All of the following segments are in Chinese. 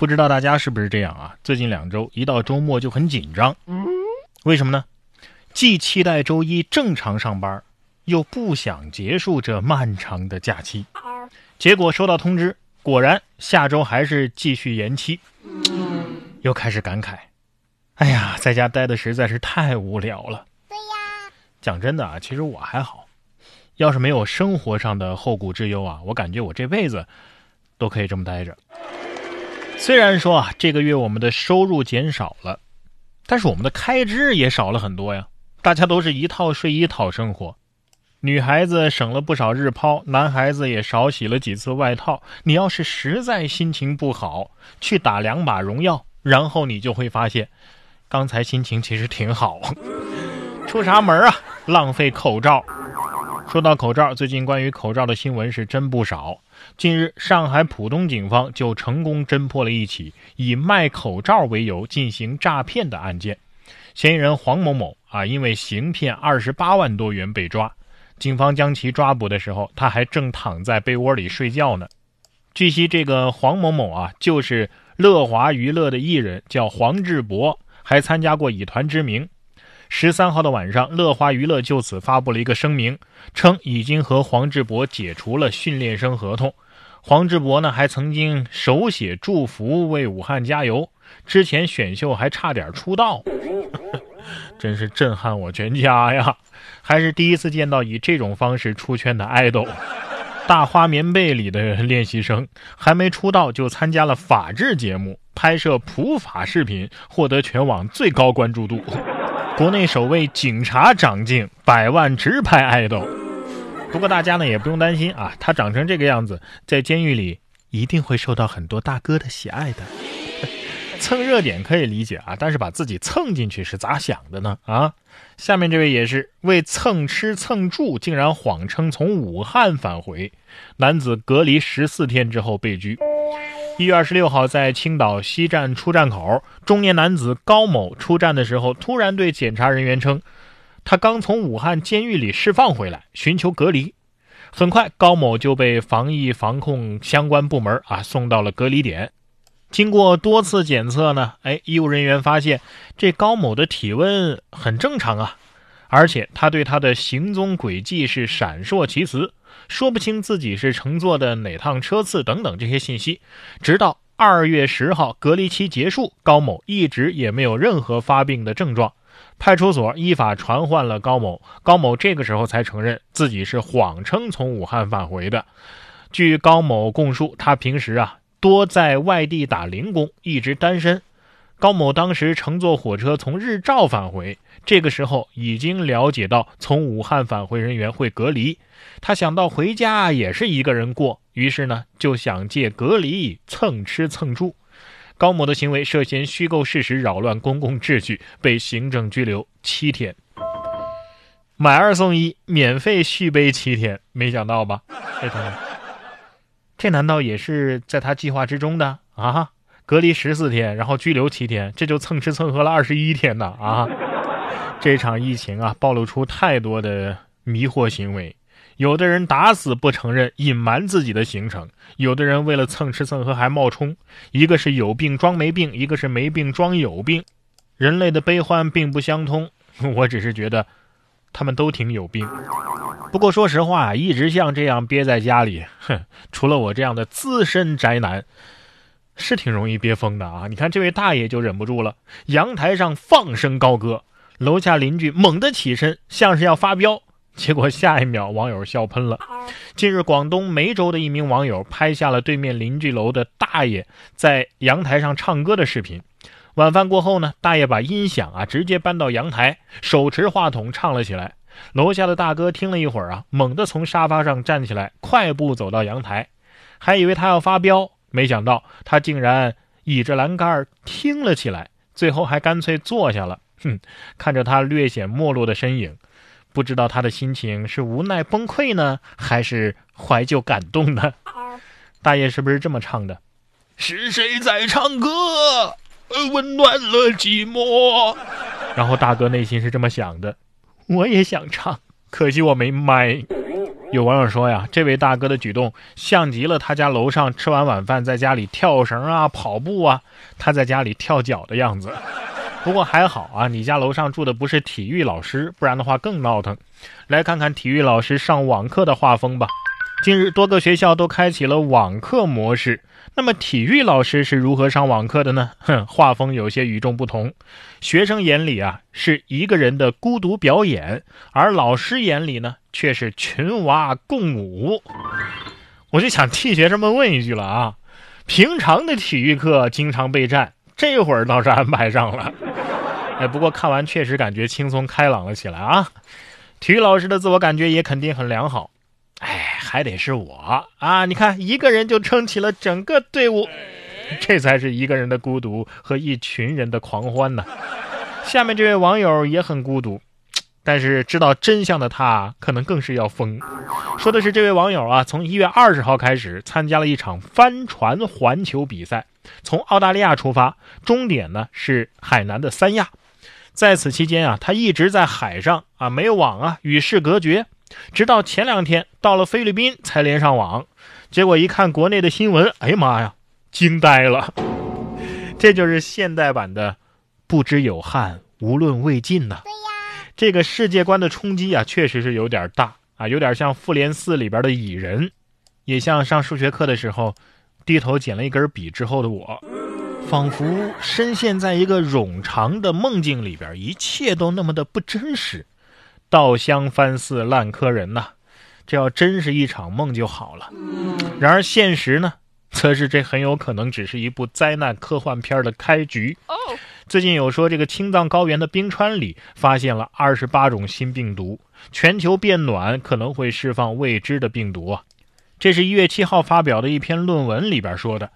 不知道大家是不是这样啊？最近两周一到周末就很紧张，为什么呢？既期待周一正常上班，又不想结束这漫长的假期。结果收到通知，果然下周还是继续延期，又开始感慨：哎呀，在家待的实在是太无聊了。对呀，讲真的啊，其实我还好，要是没有生活上的后顾之忧啊，我感觉我这辈子都可以这么待着。虽然说啊，这个月我们的收入减少了，但是我们的开支也少了很多呀。大家都是一套睡衣讨生活，女孩子省了不少日抛，男孩子也少洗了几次外套。你要是实在心情不好，去打两把荣耀，然后你就会发现，刚才心情其实挺好。出啥门啊？浪费口罩。说到口罩，最近关于口罩的新闻是真不少。近日，上海浦东警方就成功侦破了一起以卖口罩为由进行诈骗的案件。嫌疑人黄某某啊，因为行骗二十八万多元被抓。警方将其抓捕的时候，他还正躺在被窝里睡觉呢。据悉，这个黄某某啊，就是乐华娱乐的艺人，叫黄志博，还参加过以团之名。十三号的晚上，乐华娱乐就此发布了一个声明，称已经和黄志博解除了训练生合同。黄志博呢，还曾经手写祝福为武汉加油，之前选秀还差点出道，真是震撼我全家呀！还是第一次见到以这种方式出圈的爱豆。大花棉被里的练习生还没出道就参加了法制节目，拍摄普法视频，获得全网最高关注度。国内首位警察长镜百万直拍爱豆，不过大家呢也不用担心啊，他长成这个样子，在监狱里一定会受到很多大哥的喜爱的。蹭热点可以理解啊，但是把自己蹭进去是咋想的呢？啊，下面这位也是为蹭吃蹭住，竟然谎称从武汉返回，男子隔离十四天之后被拘。一月二十六号，在青岛西站出站口，中年男子高某出站的时候，突然对检查人员称，他刚从武汉监狱里释放回来，寻求隔离。很快，高某就被防疫防控相关部门啊送到了隔离点。经过多次检测呢，哎，医务人员发现这高某的体温很正常啊，而且他对他的行踪轨迹是闪烁其词。说不清自己是乘坐的哪趟车次等等这些信息，直到二月十号隔离期结束，高某一直也没有任何发病的症状。派出所依法传唤了高某，高某这个时候才承认自己是谎称从武汉返回的。据高某供述，他平时啊多在外地打零工，一直单身。高某当时乘坐火车从日照返回，这个时候已经了解到从武汉返回人员会隔离，他想到回家也是一个人过，于是呢就想借隔离蹭吃蹭住。高某的行为涉嫌虚构事实，扰乱公共秩序，被行政拘留七天。买二送一，免费续杯七天，没想到吧？这难道也是在他计划之中的啊？隔离十四天，然后拘留七天，这就蹭吃蹭喝了二十一天呢啊！这场疫情啊，暴露出太多的迷惑行为。有的人打死不承认，隐瞒自己的行程；有的人为了蹭吃蹭喝还冒充，一个是有病装没病，一个是没病装有病。人类的悲欢并不相通，我只是觉得他们都挺有病。不过说实话，一直像这样憋在家里，哼，除了我这样的资深宅男。是挺容易憋疯的啊！你看这位大爷就忍不住了，阳台上放声高歌，楼下邻居猛地起身，像是要发飙，结果下一秒网友笑喷了。近日，广东梅州的一名网友拍下了对面邻居楼的大爷在阳台上唱歌的视频。晚饭过后呢，大爷把音响啊直接搬到阳台，手持话筒唱了起来。楼下的大哥听了一会儿啊，猛地从沙发上站起来，快步走到阳台，还以为他要发飙。没想到他竟然倚着栏杆听了起来，最后还干脆坐下了。哼，看着他略显没落的身影，不知道他的心情是无奈崩溃呢，还是怀旧感动呢？大爷是不是这么唱的？是谁在唱歌，温暖了寂寞？然后大哥内心是这么想的：我也想唱，可惜我没麦。有网友说呀，这位大哥的举动像极了他家楼上吃完晚饭在家里跳绳啊、跑步啊，他在家里跳脚的样子。不过还好啊，你家楼上住的不是体育老师，不然的话更闹腾。来看看体育老师上网课的画风吧。近日，多个学校都开启了网课模式。那么，体育老师是如何上网课的呢？哼，画风有些与众不同。学生眼里啊，是一个人的孤独表演；而老师眼里呢，却是群娃共舞。我就想替学生们问一句了啊：平常的体育课经常备战，这会儿倒是安排上了。哎，不过看完确实感觉轻松开朗了起来啊。体育老师的自我感觉也肯定很良好。哎，还得是我啊！你看，一个人就撑起了整个队伍，这才是一个人的孤独和一群人的狂欢呢。下面这位网友也很孤独，但是知道真相的他可能更是要疯。说的是这位网友啊，从一月二十号开始参加了一场帆船环球比赛，从澳大利亚出发，终点呢是海南的三亚。在此期间啊，他一直在海上啊，没有网啊，与世隔绝。直到前两天到了菲律宾才连上网，结果一看国内的新闻，哎呀妈呀，惊呆了！这就是现代版的“不知有汉，无论魏晋”呐。对呀，这个世界观的冲击啊，确实是有点大啊，有点像《复联四》里边的蚁人，也像上数学课的时候低头捡了一根笔之后的我，仿佛深陷在一个冗长的梦境里边，一切都那么的不真实。稻香翻似烂柯人呐，这要真是一场梦就好了。然而现实呢，则是这很有可能只是一部灾难科幻片的开局。最近有说这个青藏高原的冰川里发现了二十八种新病毒，全球变暖可能会释放未知的病毒啊。这是一月七号发表的一篇论文里边说的。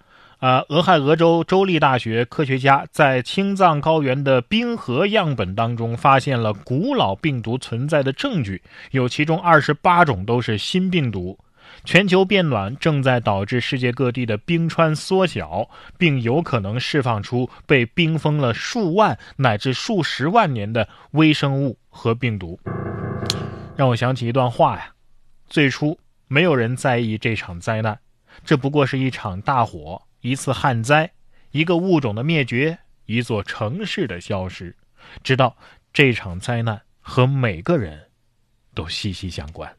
啊，俄亥俄州州立大学科学家在青藏高原的冰河样本当中发现了古老病毒存在的证据，有其中二十八种都是新病毒。全球变暖正在导致世界各地的冰川缩小，并有可能释放出被冰封了数万乃至数十万年的微生物和病毒。让我想起一段话呀：最初没有人在意这场灾难，这不过是一场大火。一次旱灾，一个物种的灭绝，一座城市的消失，直到这场灾难和每个人都息息相关。